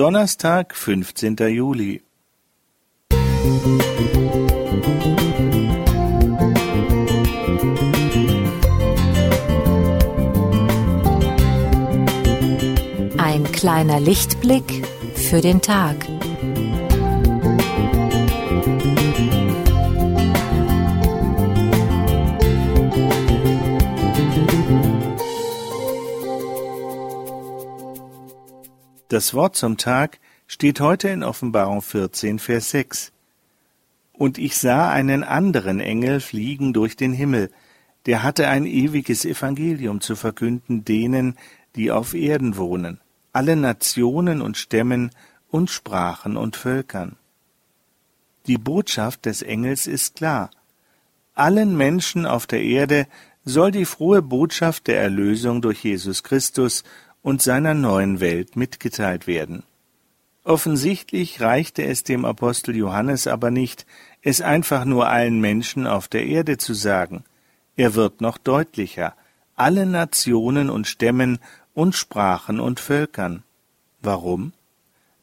Donnerstag, 15. Juli. Ein kleiner Lichtblick für den Tag. Das Wort zum Tag steht heute in Offenbarung 14, Vers 6. Und ich sah einen anderen Engel fliegen durch den Himmel, der hatte ein ewiges Evangelium zu verkünden denen, die auf Erden wohnen, alle Nationen und Stämmen und Sprachen und Völkern. Die Botschaft des Engels ist klar. Allen Menschen auf der Erde soll die frohe Botschaft der Erlösung durch Jesus Christus und seiner neuen Welt mitgeteilt werden. Offensichtlich reichte es dem Apostel Johannes aber nicht, es einfach nur allen Menschen auf der Erde zu sagen. Er wird noch deutlicher, alle Nationen und Stämmen und Sprachen und Völkern. Warum?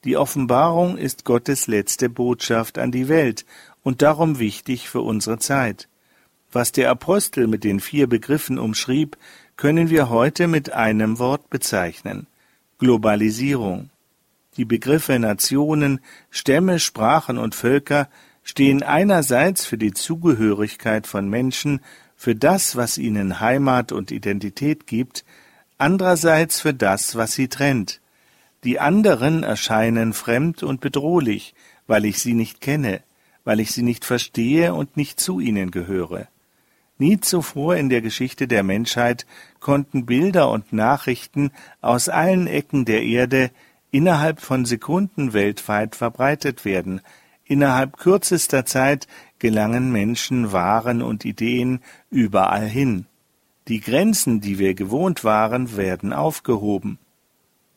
Die Offenbarung ist Gottes letzte Botschaft an die Welt und darum wichtig für unsere Zeit. Was der Apostel mit den vier Begriffen umschrieb, können wir heute mit einem Wort bezeichnen Globalisierung. Die Begriffe Nationen, Stämme, Sprachen und Völker stehen einerseits für die Zugehörigkeit von Menschen, für das, was ihnen Heimat und Identität gibt, andererseits für das, was sie trennt. Die anderen erscheinen fremd und bedrohlich, weil ich sie nicht kenne, weil ich sie nicht verstehe und nicht zu ihnen gehöre. Nie zuvor in der Geschichte der Menschheit konnten Bilder und Nachrichten aus allen Ecken der Erde innerhalb von Sekunden weltweit verbreitet werden. Innerhalb kürzester Zeit gelangen Menschen, Waren und Ideen überall hin. Die Grenzen, die wir gewohnt waren, werden aufgehoben.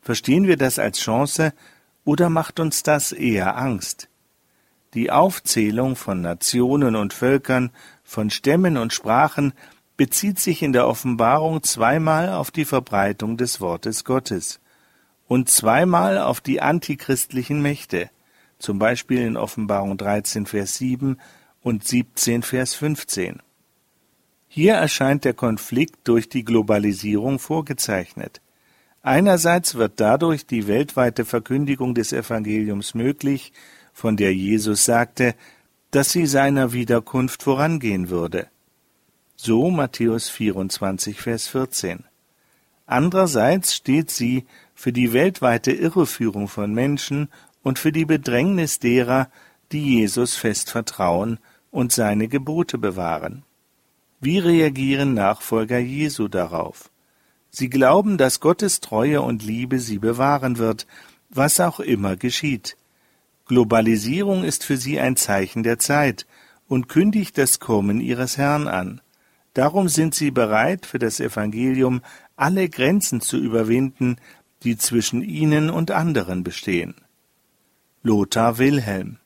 Verstehen wir das als Chance oder macht uns das eher Angst? Die Aufzählung von Nationen und Völkern von Stämmen und Sprachen bezieht sich in der Offenbarung zweimal auf die Verbreitung des Wortes Gottes und zweimal auf die antichristlichen Mächte, zum Beispiel in Offenbarung 13, Vers 7 und 17, Vers 15. Hier erscheint der Konflikt durch die Globalisierung vorgezeichnet. Einerseits wird dadurch die weltweite Verkündigung des Evangeliums möglich, von der Jesus sagte, dass sie seiner Wiederkunft vorangehen würde. So Matthäus 24, Vers 14. Andererseits steht sie für die weltweite Irreführung von Menschen und für die Bedrängnis derer, die Jesus fest vertrauen und seine Gebote bewahren. Wie reagieren Nachfolger Jesu darauf? Sie glauben, dass Gottes Treue und Liebe sie bewahren wird, was auch immer geschieht. Globalisierung ist für sie ein Zeichen der Zeit und kündigt das Kommen ihres Herrn an. Darum sind sie bereit, für das Evangelium alle Grenzen zu überwinden, die zwischen ihnen und anderen bestehen. Lothar Wilhelm